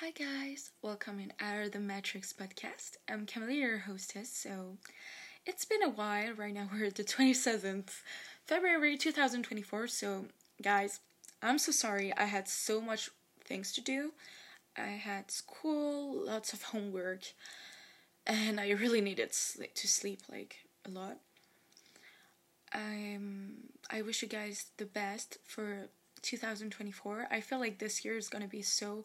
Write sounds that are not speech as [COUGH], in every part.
Hi guys, welcome in Out of the Matrix podcast. I'm Camille, your hostess. So it's been a while. Right now [LAUGHS] we're the 27th February 2024. So guys, I'm so sorry. I had so much things to do. I had school, lots of homework, and I really needed to sleep like a lot. I'm I wish you guys the best for 2024. I feel like this year is going to be so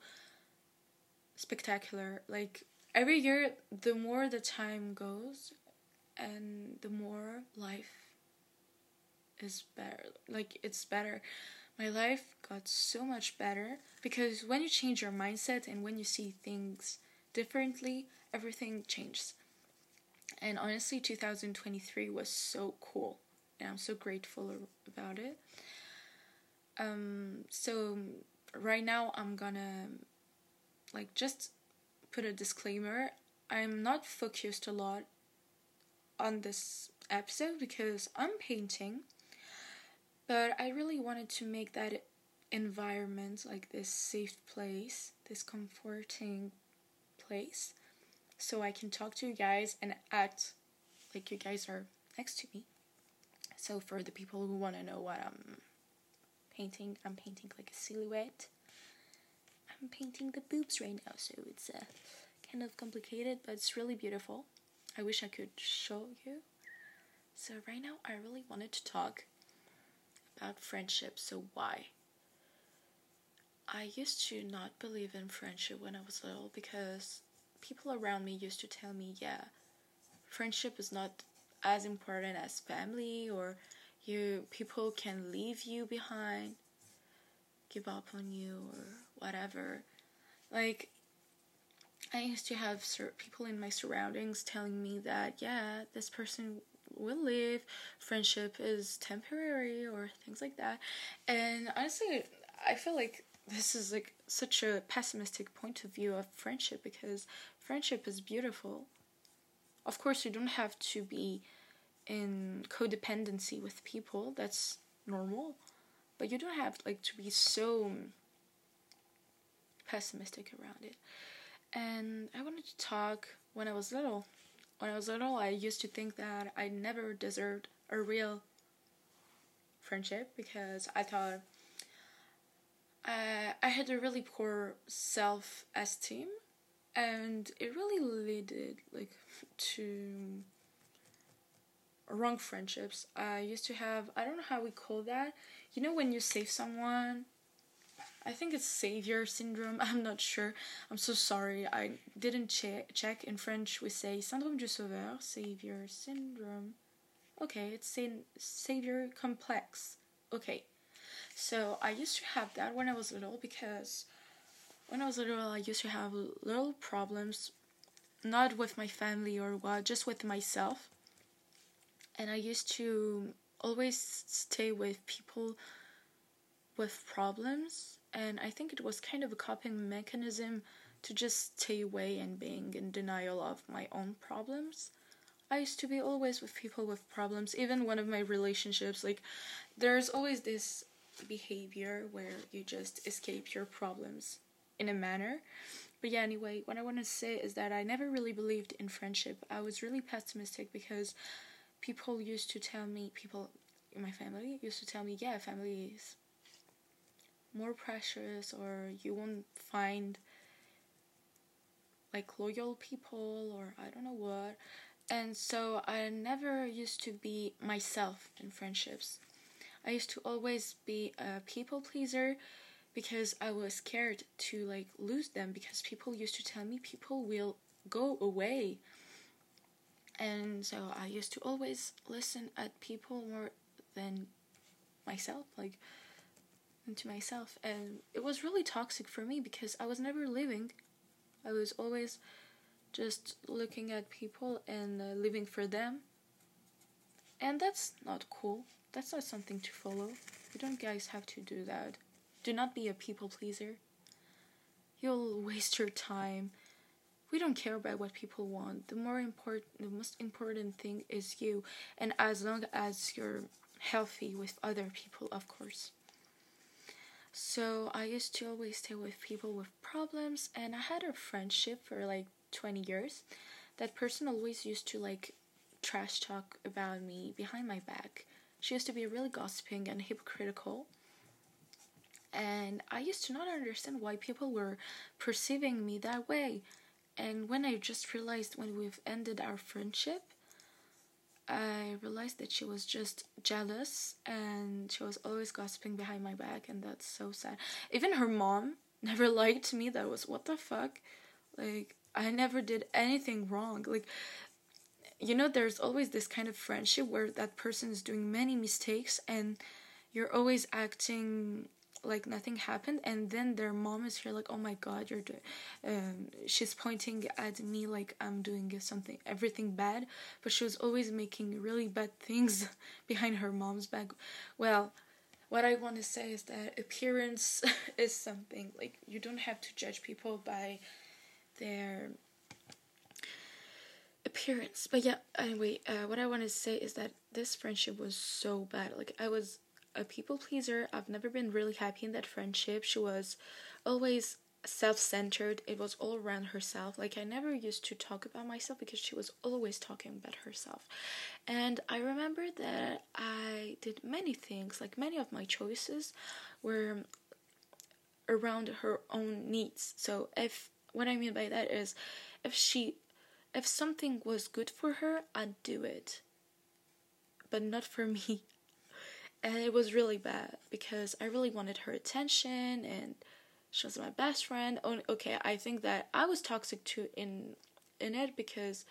spectacular. Like every year, the more the time goes, and the more life is better. Like it's better. My life got so much better because when you change your mindset and when you see things differently, everything changes. And honestly, 2023 was so cool, and I'm so grateful about it. Um, so right now, I'm gonna like just put a disclaimer i'm not focused a lot on this episode because i'm painting but i really wanted to make that environment like this safe place this comforting place so i can talk to you guys and act like you guys are next to me. So for the people who want to know what i'm painting i'm painting like a silhouette I'm painting the boobs right now, so it's uh, kind of complicated, but it's really beautiful. I wish I could show you. So right now, I really wanted to talk about friendship. So why? I used to not believe in friendship when I was little because people around me used to tell me, yeah, friendship is not as important as family or you people can leave you behind give up on you or whatever. Like, I used to have people in my surroundings telling me that, yeah, this person will leave, friendship is temporary, or things like that. And honestly, I feel like this is like such a pessimistic point of view of friendship because friendship is beautiful. Of course, you don't have to be in codependency with people, that's normal but you don't have like to be so pessimistic around it and i wanted to talk when i was little when i was little i used to think that i never deserved a real friendship because i thought I, I had a really poor self-esteem and it really led like to wrong friendships. I used to have I don't know how we call that. You know when you save someone? I think it's savior syndrome. [LAUGHS] I'm not sure. I'm so sorry. I didn't che- check. In French, we say syndrome du sauveur, savior syndrome. Okay, it's saying savior complex. Okay, so I used to have that when I was little because when I was little, I used to have little problems, not with my family or what, just with myself and I used to always stay with people with problems and I think it was kind of a coping mechanism to just stay away and being in denial of my own problems. I used to be always with people with problems, even one of my relationships, like there's always this behavior where you just escape your problems in a manner. But yeah, anyway, what I want to say is that I never really believed in friendship. I was really pessimistic because people used to tell me, people in my family used to tell me, yeah, family is more precious, or you won't find like loyal people, or I don't know what. And so I never used to be myself in friendships. I used to always be a people pleaser because I was scared to like lose them because people used to tell me people will go away and so I used to always listen at people more than myself, like to myself, and it was really toxic for me because I was never living. I was always just looking at people and uh, living for them, and that's not cool. That's not something to follow. You don't guys have to do that. Do not be a people pleaser. You'll waste your time we don't care about what people want. The more important, the most important thing is you, and as long as you're healthy with other people, of course. So I used to always stay with people with problems, and I had a friendship for like 20 years. That person always used to like trash talk about me behind my back. She used to be really gossiping and hypocritical. And I used to not understand why people were perceiving me that way. And when I just realized when we've ended our friendship, I realized that she was just jealous and she was always gossiping behind my back, and that's so sad. Even her mom [LAUGHS] never liked me. That was what the fuck? Like, I never did anything wrong. Like, you know, there's always this kind of friendship where that person is doing many mistakes and you're always acting like nothing happened and then their mom is here like oh my god you're doing um, she's pointing at me like i'm doing something everything bad but she was always making really bad [LAUGHS] things behind her mom's back. Well what i want to say is that appearance [LAUGHS] is something like you don't have to judge people by their appearance but yeah anyway uh, what i want to say is that this friendship was so bad like i was a people pleaser. I've never been really happy in that friendship. She was always self centered. It was all around herself. Like, I never used to talk about myself because she was always talking about herself. And I remember that I did many things, like, many of my choices were around her own needs. So, if what I mean by that is if she if something was good for her, I'd do it. But not for [LAUGHS] me and it was really bad because I really wanted her attention and she was my best friend. Okay, I think that I was toxic too in in it because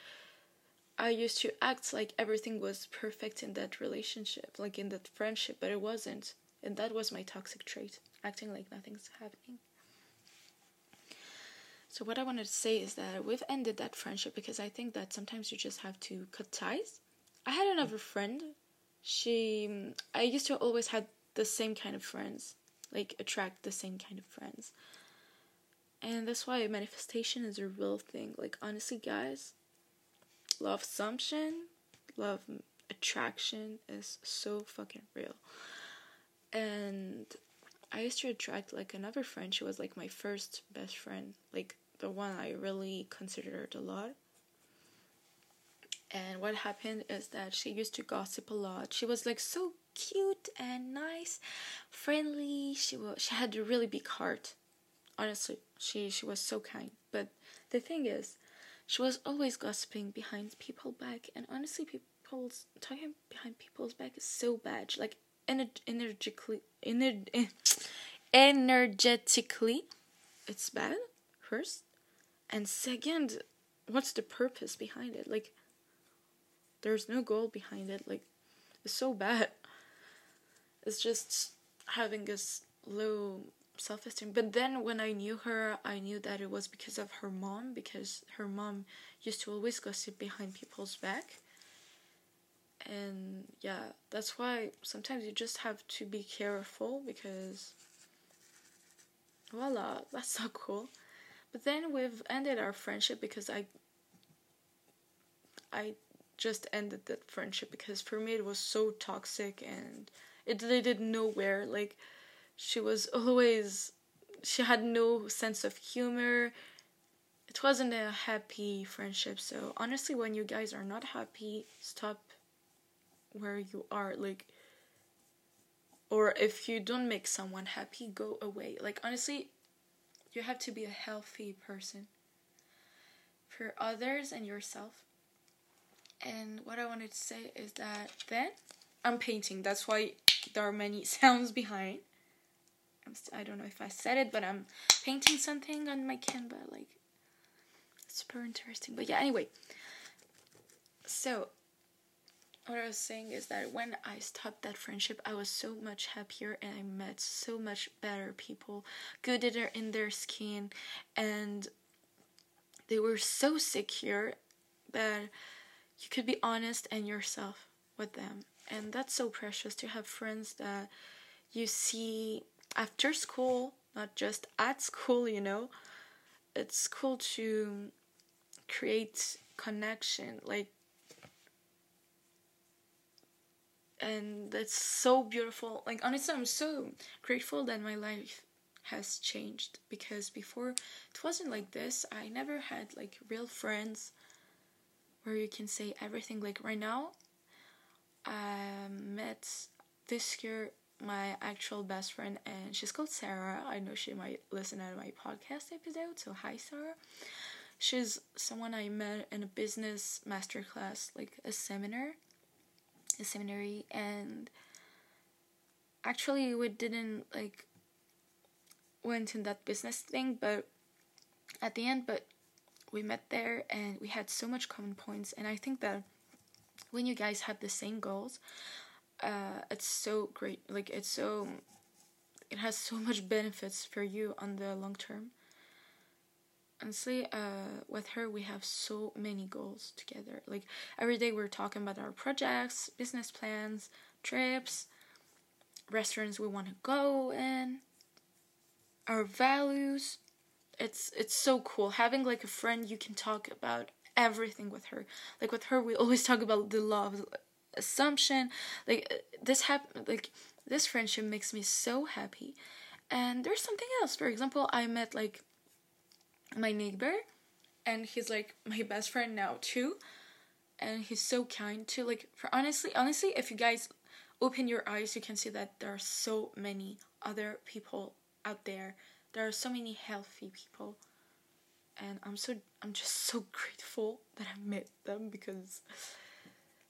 I used to act like everything was perfect in that relationship, like in that friendship, but it wasn't. And that was my toxic trait, acting like nothing's happening. So what I wanted to say is that we've ended that friendship because I think that sometimes you just have to cut ties. I had another friend she I used to always had the same kind of friends, like attract the same kind of friends. And that's why manifestation is a real thing. Like honestly guys, love assumption, love attraction is so fucking real. And I used to attract like another friend. She was like my first best friend, like the one I really considered a lot. And what happened is that she used to gossip a lot. She was like so cute and nice, friendly. She was she had a really big heart. Honestly, she she was so kind. But the thing is, she was always gossiping behind people's back and honestly people's talking behind people's back is so bad. Like ener- energetically ener- [LAUGHS] energetically it's bad first. And second, what's the purpose behind it? Like there's no goal behind it. Like, it's so bad. It's just having this low self esteem. But then when I knew her, I knew that it was because of her mom, because her mom used to always gossip behind people's back. And yeah, that's why sometimes you just have to be careful because voila, [LAUGHS] that's so cool. But then we've ended our friendship because I I just ended that friendship because for me it was so toxic and it leaded nowhere. Like she was always she had no sense of humor. It wasn't a happy friendship. So honestly when you guys are not happy, stop where you are like or if you don't make someone happy, go away. Like honestly, you have to be a healthy person for others and yourself. And what I wanted to say is that then I'm painting. That's why there are many [LAUGHS] sounds behind. I'm st- I don't know if I said it, but I'm painting something on my Canva. Like, super interesting. But yeah, anyway. So, what I was saying is that when I stopped that friendship, I was so much happier and I met so much better people, good in their skin, and they were so secure that you could be honest and yourself with them. And that's so precious to have friends that you see after school, not just at school, you know. It's cool to create connection. Like, and that's so beautiful. Like honestly, I'm so grateful that my life has changed because before it wasn't like this. I never had like real friends where you can say everything. Like right now, I met this year my actual best friend, and she's called Sarah. I know she might listen to my podcast episode, so hi, Sarah. She's someone I met in a business masterclass, like a seminar, a seminary, and actually we didn't like went in that business thing, but at the end, but we met there and we had so much common points, and I think that when you guys have the same goals, uh, it's so great. Like it's so, it has so much benefits for you on the long term. Honestly, uh, with her we have so many goals together. Like every day we're talking about our projects, business plans, trips, restaurants we want to go in, our values. It's it's so cool having like a friend you can talk about everything with her. Like with her, we always talk about the law of assumption. Like uh, this hap- like this friendship makes me so happy. And there's something else. For example, I met like my neighbor, and he's like my best friend now too. And he's so kind too. Like for honestly, honestly, if you guys open your eyes, you can see that there are so many other people out there. There are so many healthy people and I'm so I'm just so [LAUGHS] grateful that I met them because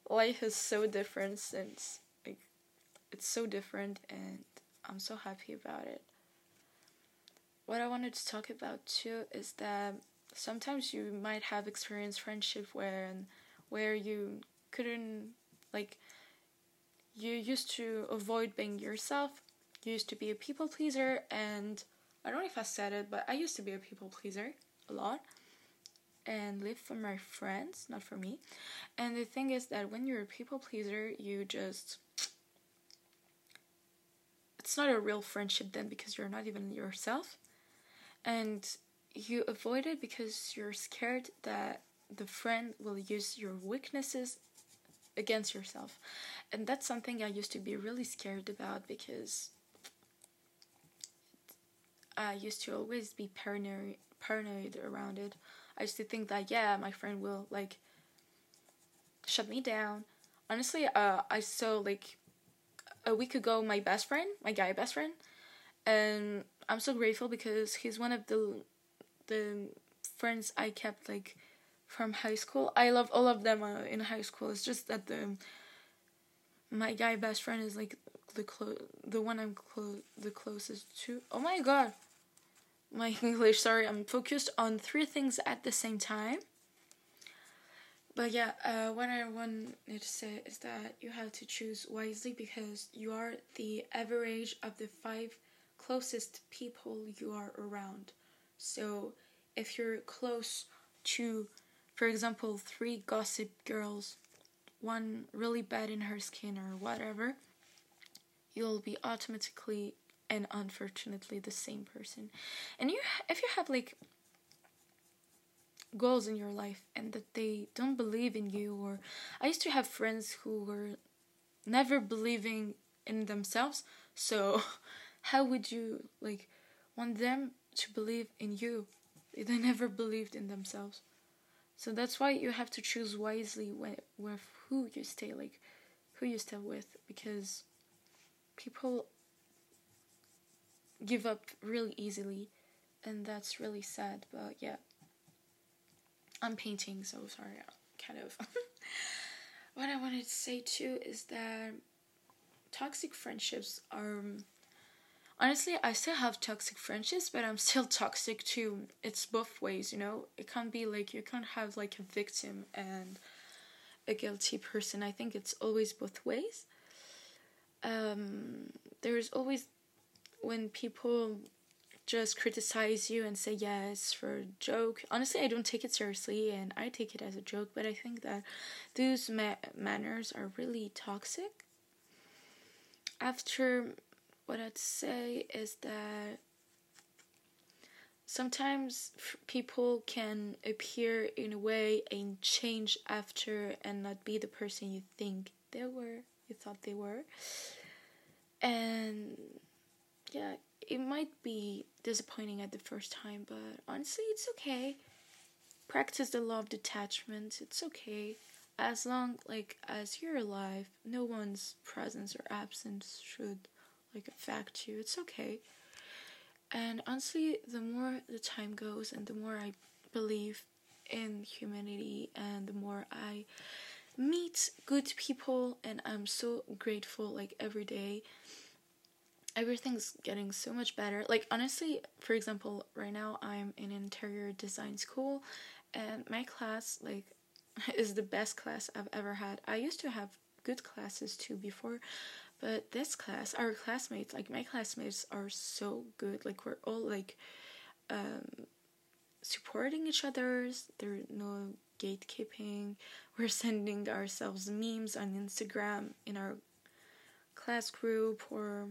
life is so different since like it's so different and I'm so happy about it. What I wanted to talk about too is that sometimes you might have experienced friendship where and where you couldn't like you used to avoid being yourself. You used to be a people pleaser and I don't know if I said it, but I used to be a people pleaser a lot and live for my friends, not for me. And the thing is that when you're a people pleaser, you just it's not a real friendship then because you're not even yourself. And you avoid it because you're scared that the friend will use your weaknesses against yourself. And that's something I used to be really scared about because I used to always be paranoid paranoid around it. I used to think that yeah, my friend will like shut me down. Honestly, uh, I saw like a week ago my best friend, my guy best friend, and I'm so grateful because he's one of the the friends I kept like from high school. I love all of them uh, in high school. It's just that the my guy best friend is like the clo- the one I'm close the closest to. Oh my god my [LAUGHS] English, sorry, I'm focused on three things at the same time. But yeah, uh, what I wanted to say is that you have to choose wisely because you are the average of the five closest people you are around. So if you're close to, for example, three gossip girls, one really bad in her skin or whatever, you'll be automatically and unfortunately the same person. And you if you have like goals in your life and that they don't believe in you or i used to have friends who were never believing in themselves so [LAUGHS] how would you like want them to believe in you if they never believed in themselves? So that's why you have to choose wisely with who you stay like who you stay with because people give up really easily, and that's really sad. But yeah, I'm painting, so sorry, kind of. [LAUGHS] what I wanted to say too is that toxic friendships are. Honestly, I still have toxic friendships, but I'm still [LAUGHS] toxic too. It's both ways, you know? It can't be like you can't have like a victim and a guilty person. I think it's always both ways. Um, there's always when people just criticize you and say it's for a joke honestly i don't take it seriously and i take it as a joke but i think that those ma- manners are really toxic after what i'd say is that sometimes f- people can appear in a way and change after and not be the person you think they were you thought they were. And yeah, it might be disappointing at the first time, but honestly, it's okay. Practice the law of detachment. It's okay. As long like as you're alive, no one's presence or absence should like affect you. It's okay. And honestly, the more the time goes and the more I believe in humanity and the more I meet good people and I'm so grateful like every day everything's getting so much better. Like honestly, for example, right now I'm in interior design school and my class like [LAUGHS] is the best class I've ever had. I used to have good classes too before, but this class, our classmates, like my classmates are so good. Like we're all like um supporting each other's. There's no gatekeeping. We're [LAUGHS] sending ourselves memes on Instagram in our class group or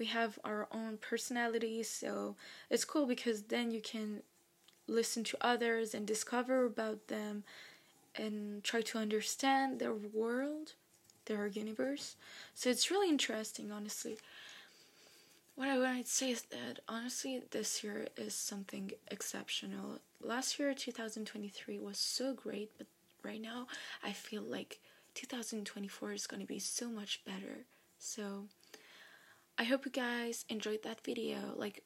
we have our own personalities so it's cool because then you can listen to others and discover about them and try to understand their world their universe. So it's really interesting honestly. What I would say is that honestly this year is something exceptional. Last year 2023 was so great but right now I feel like 2024 is going to be so much better. So I hope you guys enjoyed that video, like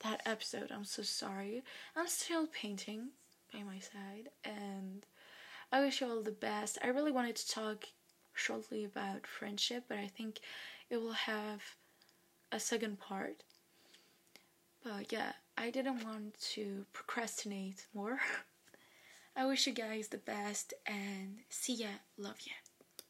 that episode. I'm so sorry. I'm still painting by my side, and I wish you all the best. I really wanted to talk shortly about friendship, but I think it will have a second part. But yeah, I didn't want to procrastinate more. [LAUGHS] I wish you guys the best and see ya. Love ya.